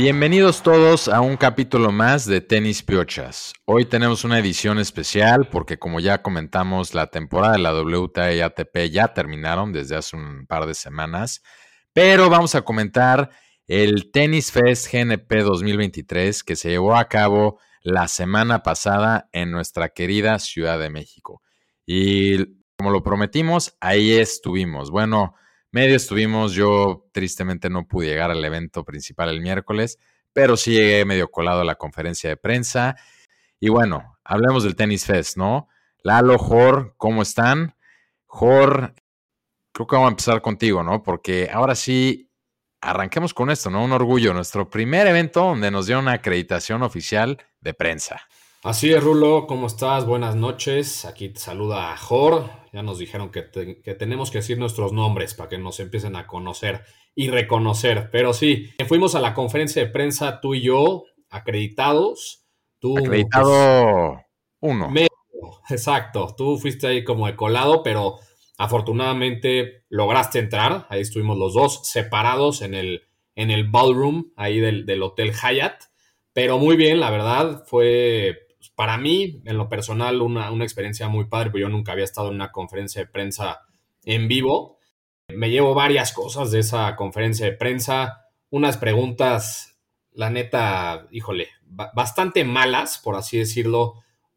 Bienvenidos todos a un capítulo más de Tenis Piochas. Hoy tenemos una edición especial porque como ya comentamos, la temporada de la WTA y ATP ya terminaron desde hace un par de semanas, pero vamos a comentar el Tennis Fest GNP 2023 que se llevó a cabo la semana pasada en nuestra querida Ciudad de México. Y como lo prometimos, ahí estuvimos. Bueno, medio estuvimos, yo tristemente no pude llegar al evento principal el miércoles, pero sí llegué medio colado a la conferencia de prensa. Y bueno, hablemos del Tennis Fest, ¿no? Lalo, Jor, ¿cómo están? Jor, creo que vamos a empezar contigo, ¿no? Porque ahora sí, arranquemos con esto, ¿no? Un orgullo, nuestro primer evento donde nos dio una acreditación oficial de prensa. Así es, Rulo, ¿cómo estás? Buenas noches. Aquí te saluda Jor. Ya nos dijeron que, tenemos que decir nuestros nombres para que nos empiecen a conocer y reconocer. Pero sí, fuimos a la conferencia de prensa tú y yo, acreditados. Tú, Acreditado uno. exacto. Tú fuiste ahí como de colado, pero afortunadamente lograste entrar. Ahí estuvimos los dos separados en el, en el ballroom ahí del, del Hotel Hyatt. Pero muy bien, la verdad, fue para mí, en lo personal, una, experiencia muy padre, porque yo nunca había estado en una conferencia de prensa en vivo. Me llevo varias cosas de esa conferencia de prensa, unas preguntas, la neta, híjole, bastante malas, por así decirlo.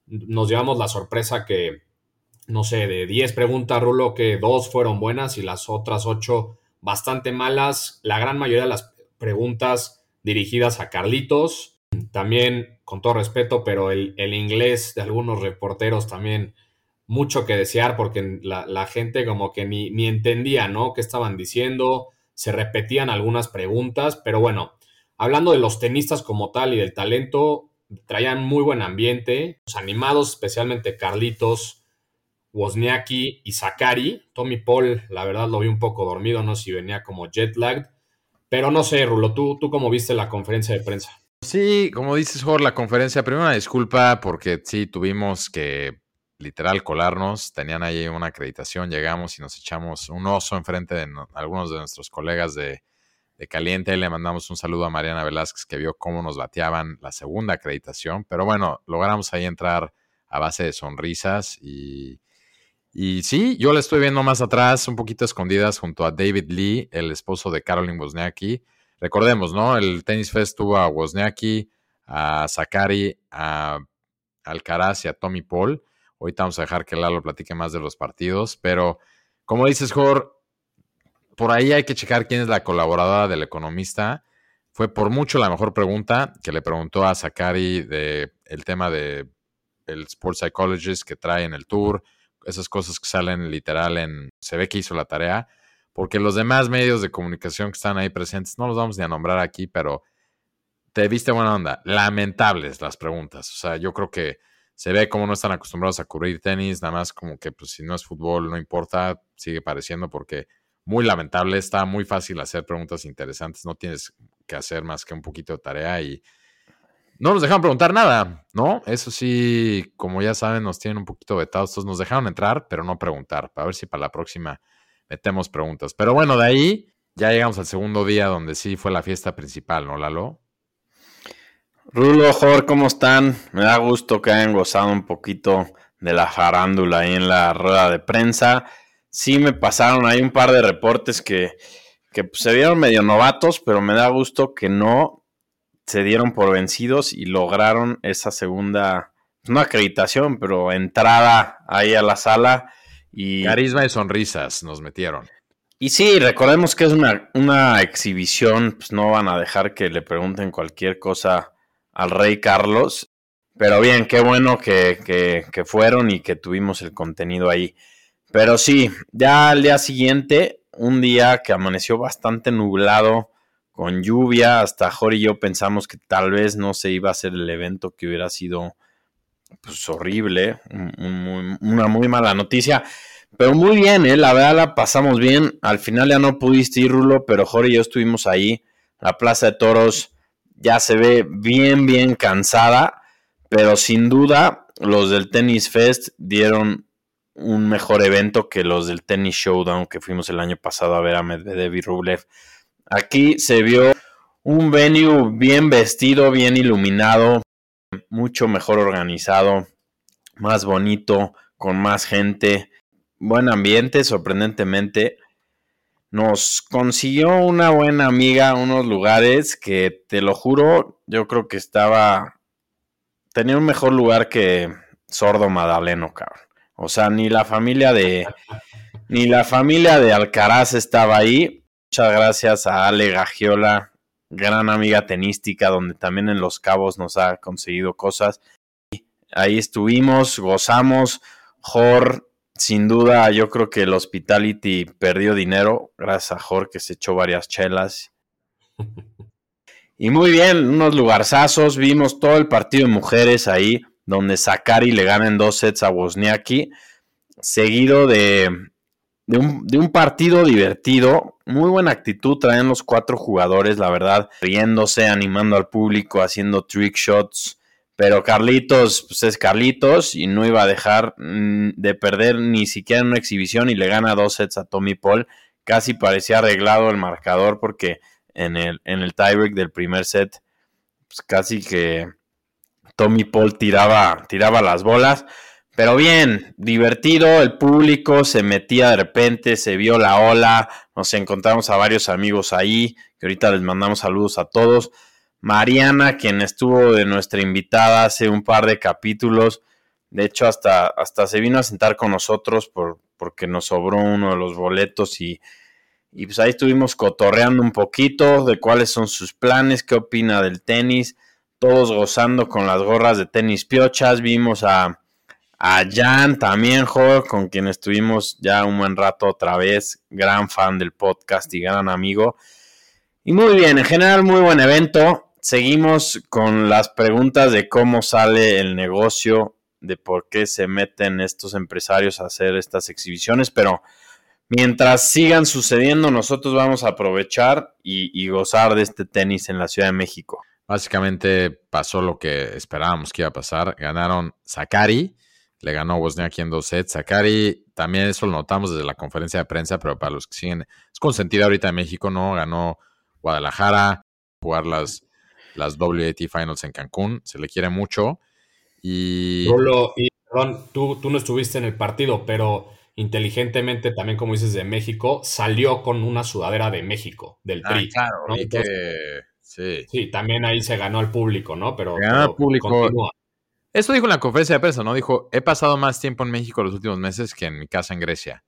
Nos llevamos la sorpresa que, no sé, de 10 preguntas, Rulo, que dos fueron buenas y las otras 8 bastante malas. La gran mayoría de las preguntas dirigidas a Carlitos. También con todo respeto, pero el, inglés de algunos reporteros también mucho que desear porque la, gente como que ni, entendía, ¿no? ¿Qué estaban diciendo? Se repetían algunas preguntas, pero bueno, hablando de los tenistas como tal y del talento, traían muy buen ambiente, los animados, especialmente Carlitos, Wozniacki y Sakari. Tommy Paul, la verdad lo vi un poco dormido, no sé si venía como jet lagged, pero no sé, Rulo, ¿tú, tú cómo viste la conferencia de prensa? Sí, como dices, Jorge, la conferencia, primero una disculpa porque sí, tuvimos que literal colarnos, tenían ahí una acreditación, llegamos y nos echamos un oso enfrente de algunos de nuestros colegas de, Caliente, le mandamos un saludo a Mariana Velázquez que vio cómo nos bateaban la segunda acreditación, pero bueno, logramos ahí entrar a base de sonrisas y, y sí, yo la estoy viendo más atrás, un poquito escondidas junto a David Lee, el esposo de Caroline Wozniacki, Recordemos, ¿no? El Tennis Fest tuvo a Wozniacki, a Sakari, a Alcaraz y a Tommy Paul. Ahorita vamos a dejar que Lalo platique más de los partidos, pero como dices, Jor, por ahí hay que checar quién es la colaboradora del economista. Fue por mucho la mejor pregunta que le preguntó a Sakari de el tema de el Sports Psychologist que trae en el tour, esas cosas que salen literal en se ve que hizo la tarea porque los demás medios de comunicación que están ahí presentes, no los vamos ni a nombrar aquí, pero te viste buena onda. Lamentables las preguntas. O sea, yo creo que se ve como no están acostumbrados a cubrir tenis, nada más como que pues si no es fútbol, no importa, sigue pareciendo porque muy lamentable, está muy fácil hacer preguntas interesantes, no tienes que hacer más que un poquito de tarea y no nos dejaron preguntar nada, ¿no? Eso sí, como ya saben, nos tienen un poquito vetados, entonces nos dejaron entrar, pero no preguntar, para ver si para la próxima metemos preguntas. Pero bueno, de ahí ya llegamos al segundo día donde sí fue la fiesta principal, ¿no, Lalo? Rulo, Jorge, ¿cómo están? Me da gusto que hayan gozado un poquito de la farándula ahí en la rueda de prensa. Sí me pasaron ahí un par de reportes que, que pues, se vieron medio novatos, pero me da gusto que no se dieron por vencidos y lograron esa segunda, no acreditación, pero entrada ahí a la sala y, Carisma y sonrisas nos metieron. Y sí, recordemos que es una, una exhibición, pues no van a dejar que le pregunten cualquier cosa al rey Carlos. Pero bien, qué bueno que, que, fueron y que tuvimos el contenido ahí. Pero sí, ya al día siguiente, un día que amaneció bastante nublado, con lluvia, hasta Jorge y yo pensamos que tal vez no se iba a hacer el evento que hubiera sido pues horrible, una muy mala noticia. Pero muy bien, ¿eh? la verdad la pasamos bien. Al final ya no pudiste ir, Rulo, pero Jorge y yo estuvimos ahí. La Plaza de Toros ya se ve bien, bien cansada. Pero sin duda, los del Tennis Fest dieron un mejor evento que los del Tennis Showdown que fuimos el año pasado a ver a Medvedev y Rublev. Aquí se vio un venue bien vestido, bien iluminado, mucho mejor organizado, más bonito, con más gente, buen ambiente, sorprendentemente. Nos consiguió una buena amiga unos lugares que, te lo juro, yo creo que estaba... Tenía un mejor lugar que Sordo Madaleno, cabrón. O sea, ni la familia de... Ni la familia de Alcaraz estaba ahí. Muchas gracias a Ale Gagiola, gran amiga tenística, donde también en Los Cabos nos ha conseguido cosas. Ahí estuvimos, gozamos. Jor, sin duda, yo creo que el Hospitality perdió dinero, gracias a Jor que se echó varias chelas. Y muy bien, unos lugarzazos. Vimos todo el partido de mujeres ahí, donde Sakari le gana en dos sets a Wozniacki, seguido de, de un, partido divertido, muy buena actitud traen los cuatro jugadores, la verdad, riéndose, animando al público, haciendo trick shots. Pero Carlitos, pues es Carlitos y no iba a dejar mm, de perder ni siquiera en una exhibición y le gana dos sets a Tommy Paul. Casi parecía arreglado el marcador porque en el, en el tiebreak del primer set, pues casi que Tommy Paul tiraba, tiraba las bolas. Pero bien, divertido, el público se metía de repente, se vio la ola, nos encontramos a varios amigos ahí, que ahorita les mandamos saludos a todos. Mariana, quien estuvo de nuestra invitada hace un par de capítulos, de hecho hasta, hasta se vino a sentar con nosotros por, porque nos sobró uno de los boletos y, y pues ahí estuvimos cotorreando un poquito de cuáles son sus planes, qué opina del tenis, todos gozando con las gorras de tenis piochas, vimos a a Jan también, con quien estuvimos ya un buen rato otra vez, gran fan del podcast y gran amigo. Y muy bien, en general muy buen evento. Seguimos con las preguntas de cómo sale el negocio, de por qué se meten estos empresarios a hacer estas exhibiciones, pero mientras sigan sucediendo, nosotros vamos a aprovechar y, y gozar de este tenis en la Ciudad de México. Básicamente pasó lo que esperábamos que iba a pasar. Ganaron Sakari, le ganó Wozniacki en dos sets. Sakari, también eso lo notamos desde la conferencia de prensa, pero para los que siguen, es consentida ahorita en México, ¿no? Ganó Guadalajara, jugar las, las WAT Finals en Cancún, se le quiere mucho. Y. y perdón, tú, tú no estuviste en el partido, pero inteligentemente, también como dices, de México, salió con una sudadera de México, del ah, PRI. claro, sí. sí. también ahí se ganó al público, ¿no? Pero, ganó al público. Eso dijo en la conferencia de prensa, ¿no? Dijo, he pasado más tiempo en México los últimos meses que en mi casa en Grecia.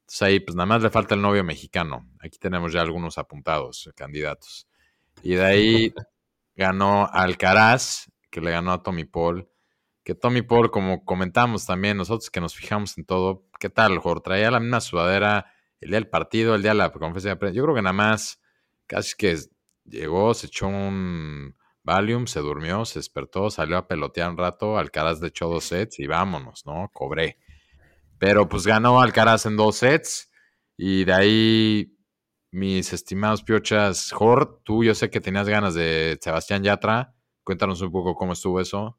Entonces ahí, pues nada más le falta el novio mexicano. Aquí tenemos ya algunos apuntados, candidatos. Y de ahí ganó Alcaraz, que le ganó a Tommy Paul. Que Tommy Paul, como comentamos también, nosotros que nos fijamos en todo, ¿qué tal, Jorge? Traía la misma sudadera el día del partido, el día de la conferencia de prensa. Yo creo que nada más, casi que llegó, se echó un Valium, se durmió, se despertó, salió a pelotear un rato, Alcaraz de echó dos sets y vámonos, ¿no? Cobré. Pero pues ganó Alcaraz en dos sets y de ahí mis estimados piochas, Jor, tú yo sé que tenías ganas de Sebastián Yatra, cuéntanos un poco cómo estuvo eso.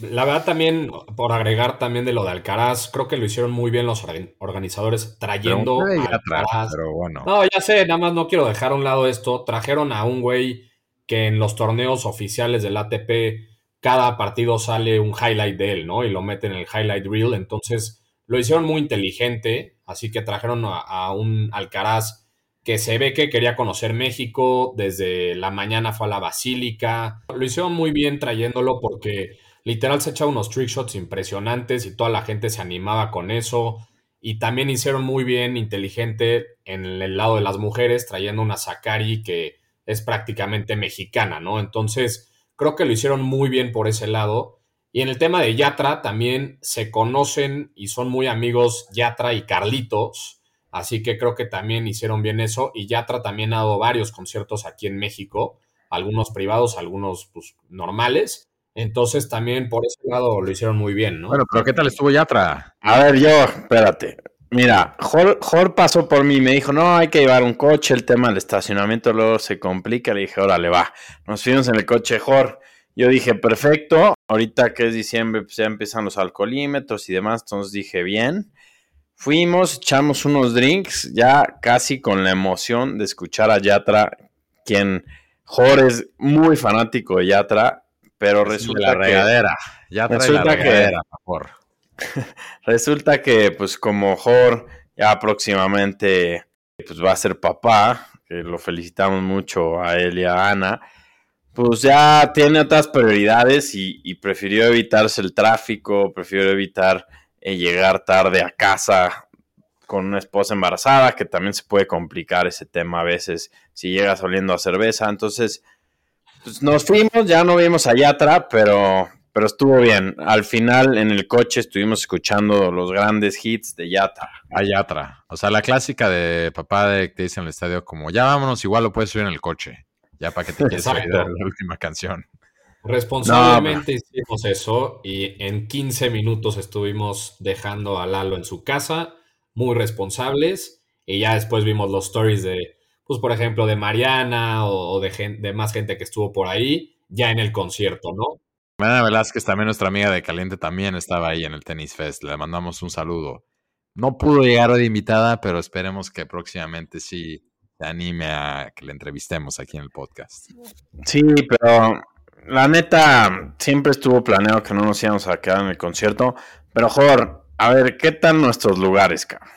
La verdad también, por agregar también de lo de Alcaraz, creo que lo hicieron muy bien los organizadores trayendo a Alcaraz. Pero bueno. No, ya sé, nada más no quiero dejar a un lado esto. Trajeron a un güey que en los torneos oficiales del ATP cada partido sale un highlight de él, ¿no? Y lo meten en el highlight reel. Entonces lo hicieron muy inteligente, así que trajeron a, un Alcaraz que se ve que quería conocer México, desde la mañana fue a la Basílica. Lo hicieron muy bien trayéndolo porque literal se echaba unos trick shots impresionantes y toda la gente se animaba con eso. Y también hicieron muy bien, inteligente, en el lado de las mujeres, trayendo una Sakari que es prácticamente mexicana, ¿no? Entonces, creo que lo hicieron muy bien por ese lado. Y en el tema de Yatra también se conocen y son muy amigos Yatra y Carlitos. Así que creo que también hicieron bien eso. Y Yatra también ha dado varios conciertos aquí en México, algunos privados, algunos pues, normales. Entonces también por ese lado lo hicieron muy bien, ¿no? Bueno, pero ¿qué tal estuvo Yatra? A ver, yo, espérate. Mira, Jor, pasó por mí y me dijo, no, hay que llevar un coche, el tema del estacionamiento luego se complica. Le dije, órale, va. Nos fuimos en el coche Jor. Yo dije, perfecto, ahorita que es diciembre, pues ya empiezan los alcoholímetros y demás, entonces dije, bien. Fuimos, echamos unos drinks, ya casi con la emoción de escuchar a Yatra, quien Jorge es muy fanático de Yatra, pero resulta la regadera. Yatra resulta la regadera, por favor. resulta que, pues, como Jorge ya próximamente pues, va a ser papá, que lo felicitamos mucho a él y a Ana, pues ya tiene otras prioridades y, prefirió evitarse el tráfico, prefirió evitar eh, llegar tarde a casa con una esposa embarazada, que también se puede complicar ese tema a veces si llegas oliendo a cerveza. Entonces, pues nos fuimos, ya no vimos a Yatra, pero, pero estuvo bien. Al final en el coche estuvimos escuchando los grandes hits de Yatra. A Yatra. O sea, la clásica de papá de que te dice en el estadio como, ya vámonos, igual lo puedes subir en el coche. Ya para que te quieras la última canción. Responsablemente hicimos eso y en 15 minutos estuvimos dejando a Lalo en su casa, muy responsables, y ya después vimos los stories de, pues por ejemplo, de Mariana o, de, de más gente que estuvo por ahí, ya en el concierto, ¿no? Mariana Velázquez, también nuestra amiga de Caliente, también estaba ahí en el Tennis Fest. Le mandamos un saludo. No pudo llegar hoy de invitada, pero esperemos que próximamente sí te anime a que le entrevistemos aquí en el podcast. Sí, pero la neta siempre estuvo planeado que no nos íbamos a quedar en el concierto. Pero, Jor, a ver, ¿qué tal nuestros lugares, cabrón?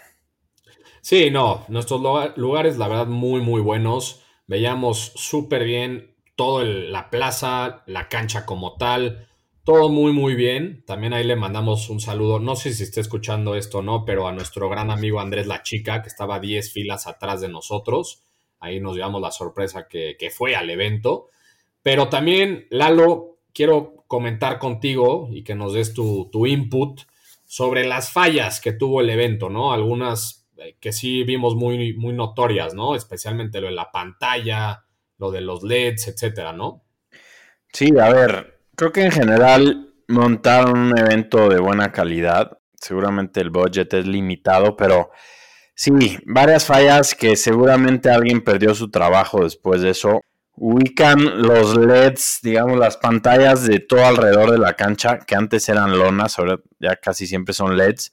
Sí, no, nuestros lugares, la verdad, muy, muy buenos. Veíamos súper bien toda la plaza, la cancha como tal, todo muy, muy bien. También ahí le mandamos un saludo, no sé si está escuchando esto o no, pero a nuestro gran amigo Andrés La Chica, que estaba 10 filas atrás de nosotros. Ahí nos llevamos la sorpresa que, fue al evento. Pero también, Lalo, quiero comentar contigo y que nos des tu, tu input sobre las fallas que tuvo el evento, ¿no? Algunas eh, que sí vimos muy, muy notorias, ¿no? Especialmente lo de la pantalla, lo de los LEDs, etcétera, ¿no? Sí, a ver, Creo que en general montaron un evento de buena calidad. Seguramente el budget es limitado, pero sí, varias fallas que seguramente alguien perdió su trabajo después de eso. Ubican los LEDs, digamos, las pantallas de todo alrededor de la cancha, que antes eran lonas, ahora ya casi siempre son LEDs.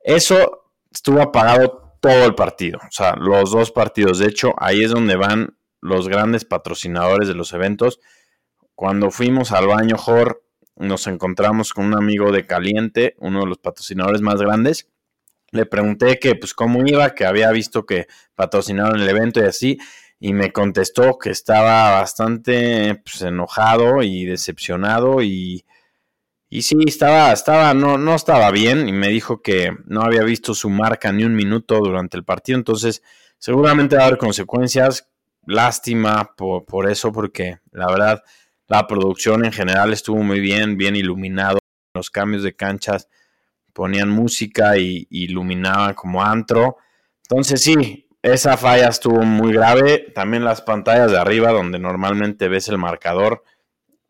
Eso estuvo apagado todo el partido, o sea, los dos partidos. De hecho, ahí es donde van los grandes patrocinadores de los eventos cuando fuimos al baño Jor, nos encontramos con un amigo de Caliente, uno de los patrocinadores más grandes. Le pregunté que, pues, cómo iba, que había visto que patrocinaron el evento y así, y me contestó que estaba bastante pues, enojado y decepcionado y, y sí, estaba, estaba, no, no estaba bien y me dijo que no había visto su marca ni un minuto durante el partido, entonces seguramente va a haber consecuencias. Lástima por, eso, porque la verdad la producción en general estuvo muy bien, bien iluminado. Los cambios de canchas ponían música y, iluminaban como antro. Entonces sí, esa falla estuvo muy grave. También las pantallas de arriba, donde normalmente ves el marcador,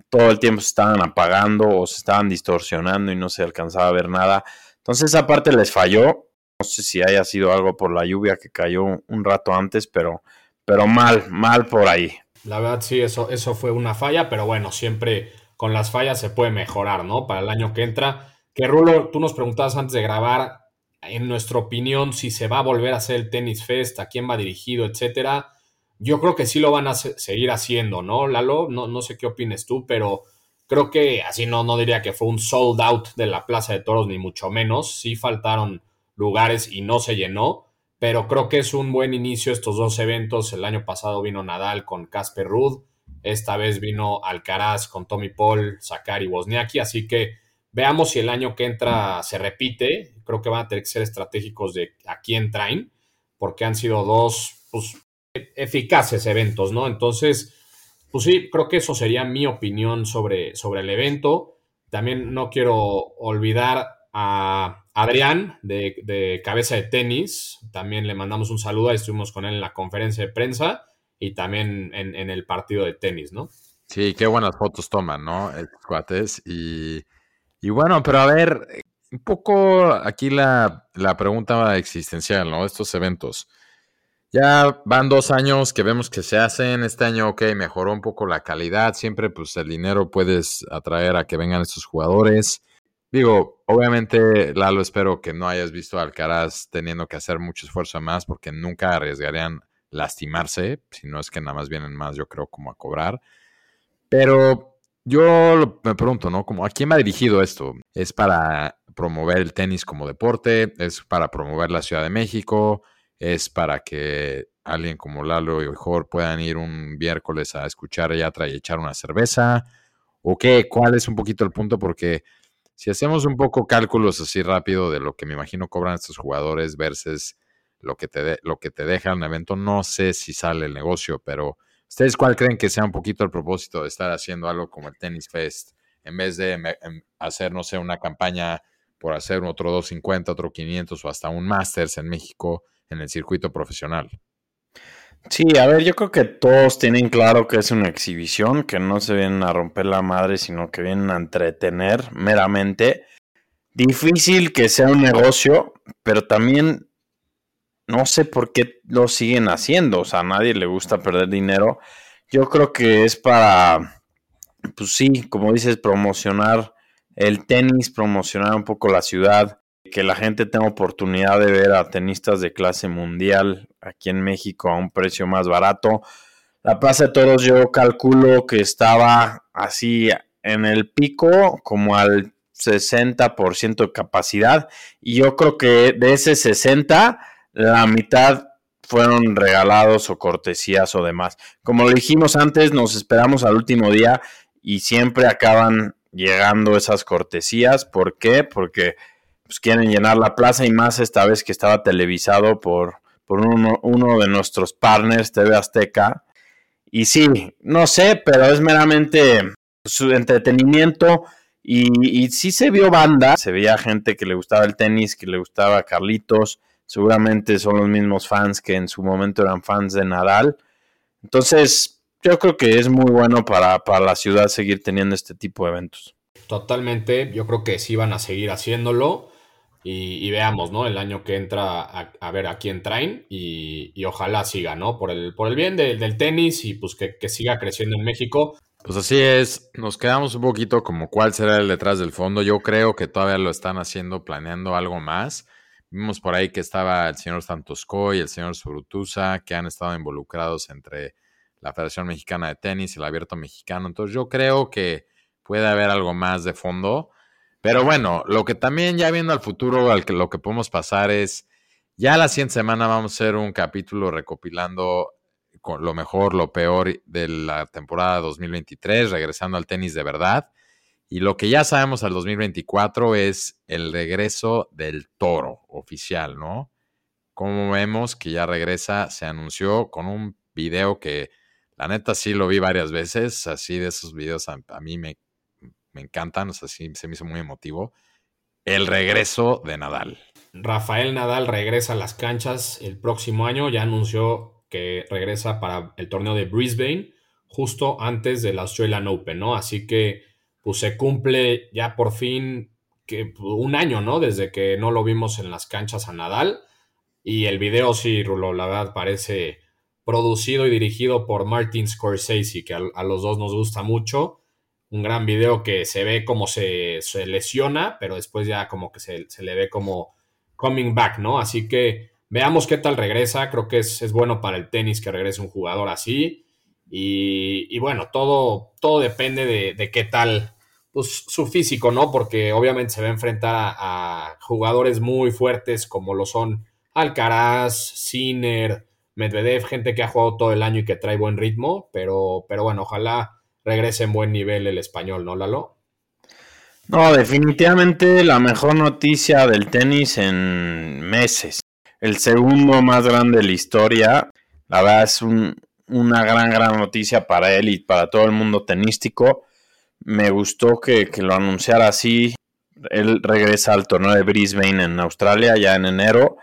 todo el tiempo se estaban apagando o se estaban distorsionando y no se alcanzaba a ver nada. Entonces esa parte les falló. No sé si haya sido algo por la lluvia que cayó un rato antes, pero, pero mal, mal por ahí. La verdad sí, eso, eso fue una falla, pero bueno, siempre con las fallas se puede mejorar, ¿no? Para el año que entra. Que Rulo, tú nos preguntabas antes de grabar, en nuestra opinión, si se va a volver a hacer el Tennis Fest, a quién va dirigido, etcétera. Yo creo que sí lo van a seguir haciendo, ¿no, Lalo? No, no sé qué opines tú, pero creo que así no, no diría que fue un sold out de la Plaza de Toros, ni mucho menos. Sí faltaron lugares y no se llenó pero creo que es un buen inicio estos dos eventos. El año pasado vino Nadal con Casper Ruud, esta vez vino Alcaraz con Tommy Paul, Sakari Wozniacki, así que veamos si el año que entra se repite. Creo que van a tener que ser estratégicos de a quién traen, porque han sido dos pues, eficaces eventos, ¿no? Entonces, pues sí, creo que eso sería mi opinión sobre, sobre el evento. También no quiero olvidar a Adrián, de, Cabeza de Tenis, también le mandamos un saludo, estuvimos con él en la conferencia de prensa y también en, el partido de tenis, ¿no? Sí, qué buenas fotos toman, ¿no? Estos cuates. Y, bueno, pero a ver, un poco aquí la, la pregunta existencial, ¿no? Estos eventos. Ya van dos años que vemos que se hacen. Este año, ok, mejoró un poco la calidad. Siempre, pues, el dinero puedes atraer a que vengan estos jugadores Digo, obviamente, Lalo, espero que no hayas visto a Alcaraz teniendo que hacer mucho esfuerzo más porque nunca arriesgarían lastimarse, si no es que nada más vienen más, yo creo, como a cobrar. Pero yo me pregunto, ¿no? Como, ¿A quién va dirigido esto? ¿Es para promover el tenis como deporte? ¿Es para promover la Ciudad de México? ¿Es para que alguien como Lalo y Jorge puedan ir un miércoles a escuchar a Yatra echar una cerveza? ¿O qué? ¿Cuál es un poquito el punto? Porque si hacemos un poco cálculos así rápido de lo que me imagino cobran estos jugadores versus lo que te, lo que te deja el evento, no sé si sale el negocio, pero ¿ustedes cuál creen que sea un poquito el propósito de estar haciendo algo como el Tennis Fest en vez de em, hacer, no sé, una campaña por hacer otro 250, otro 500 o hasta un Masters en México en el circuito profesional? Sí, a ver, yo creo que todos tienen claro que es una exhibición, que no se vienen a romper la madre, sino que vienen a entretener meramente. Difícil que sea un negocio, pero también no sé por qué lo siguen haciendo. O sea, a nadie le gusta perder dinero. Yo creo que es para, pues sí, como dices, promocionar el tenis, promocionar un poco la ciudad que la gente tenga oportunidad de ver a tenistas de clase mundial aquí en México a un precio más barato. La Plaza de Toros yo calculo que estaba así en el pico como al 60% de capacidad y yo creo que de ese 60 la mitad fueron regalados o cortesías o demás. Como lo dijimos antes, nos esperamos al último día y siempre acaban llegando esas cortesías. ¿Por qué? Porque pues, quieren llenar la plaza y más esta vez que estaba televisado por, por uno, de nuestros partners, TV Azteca. Y sí, no sé, pero es meramente su entretenimiento. Y, y, sí se vio banda, se veía gente que le gustaba el tenis, que le gustaba Carlitos, seguramente son los mismos fans que en su momento eran fans de Nadal. Entonces, yo creo que es muy bueno para, para la ciudad seguir teniendo este tipo de eventos. Totalmente, yo creo que sí van a seguir haciéndolo. Y, veamos, ¿no? El año que entra a, ver a quién traen y, ojalá siga, ¿no? Por el, por el bien del tenis y pues que, siga creciendo en México. Pues así es, nos quedamos un poquito como cuál será el detrás del fondo. Yo creo que todavía lo están haciendo, planeando algo más. Vimos por ahí que estaba el señor Santosco y el señor Surutusa, que han estado involucrados entre la Federación Mexicana de Tenis y el Abierto Mexicano. Entonces yo creo que puede haber algo más de fondo. Pero bueno, lo que también ya viendo al futuro, al que, lo que podemos pasar es, ya la siguiente semana vamos a hacer un capítulo recopilando con lo mejor, lo peor de la temporada 2023, regresando al tenis de verdad. Y lo que ya sabemos al 2024 es el regreso del toro oficial, ¿no? Como vemos que ya regresa, se anunció con un video que la neta sí lo vi varias veces, así de esos videos a mí me me encantan, o sea, sí se me hizo muy emotivo. El regreso de Nadal. Rafael Nadal regresa a las canchas el próximo año, ya anunció que regresa para el torneo de Brisbane justo antes del Australian Open, ¿no? Así que pues se cumple ya por fin que un año, ¿no? Desde que no lo vimos en las canchas a Nadal. Y el video sí, Rulo, la verdad parece producido y dirigido por Martin Scorsese, que a los dos nos gusta mucho un gran video que se ve como se, lesiona, pero después ya como que se, le ve como coming back, ¿no? Así que veamos qué tal regresa. Creo que es, bueno para el tenis que regrese un jugador así. Y, bueno, todo, todo depende de, qué tal pues, su físico, ¿no? Porque obviamente se va a enfrentar a, jugadores muy fuertes como lo son Alcaraz, Sinner, Medvedev, gente que ha jugado todo el año y que trae buen ritmo, pero, pero bueno, ojalá regrese en buen nivel el español, ¿no, Lalo? No, definitivamente la mejor noticia del tenis en meses. El segundo más grande de la historia. La verdad es una gran, gran noticia para él y para todo el mundo tenístico. Me gustó que, que lo anunciara así. Él regresa al torneo de Brisbane en Australia ya en enero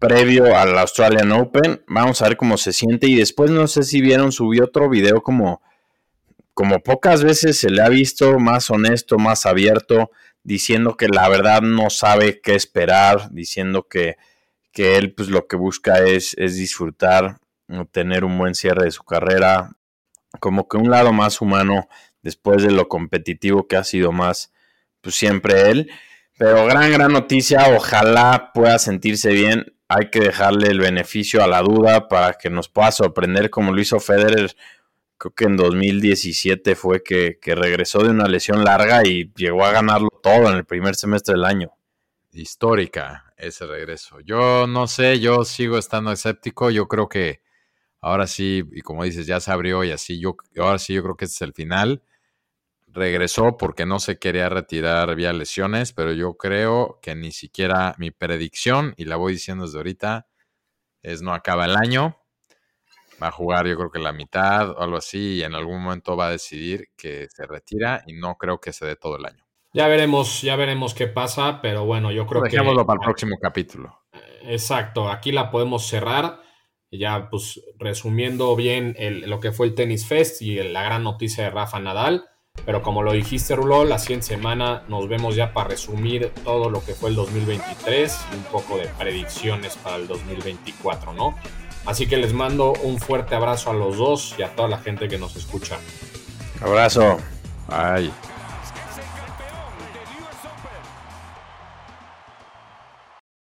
previo al Australian Open. Vamos a ver cómo se siente. Y después no sé si vieron, subió otro video como como pocas veces se le ha visto más honesto, más abierto, diciendo que la verdad no sabe qué esperar, diciendo que, que él pues lo que busca es, es disfrutar, tener un buen cierre de su carrera, como que un lado más humano después de lo competitivo que ha sido más pues siempre él. Pero gran, gran noticia, ojalá pueda sentirse bien. Hay que dejarle el beneficio a la duda para que nos pueda sorprender como lo hizo Federer. Creo que en 2017 fue que, que regresó de una lesión larga y llegó a ganarlo todo en el primer semestre del año. Histórica ese regreso. Yo no sé, yo sigo estando escéptico. Yo creo que ahora sí, y como dices, ya se abrió y así, yo ahora sí yo creo que este es el final regresó porque no se quería retirar vía lesiones, pero yo creo que ni siquiera mi predicción, y la voy diciendo desde ahorita, es no acaba el año. Va a jugar yo creo que la mitad o algo así y en algún momento va a decidir que se retira y no creo que se dé todo el año. Ya veremos, ya veremos qué pasa, pero bueno, yo creo que... Dejémoslo para el próximo capítulo. Exacto, aquí la podemos cerrar. Ya pues resumiendo bien lo que fue el Tennis Fest y la gran noticia de Rafa Nadal pero como lo dijiste, Rulo, la siguiente semana nos vemos ya para resumir todo lo que fue el 2023 y un poco de predicciones para el 2024, ¿no? Así que les mando un fuerte abrazo a los dos y a toda la gente que nos escucha. Abrazo. Bye.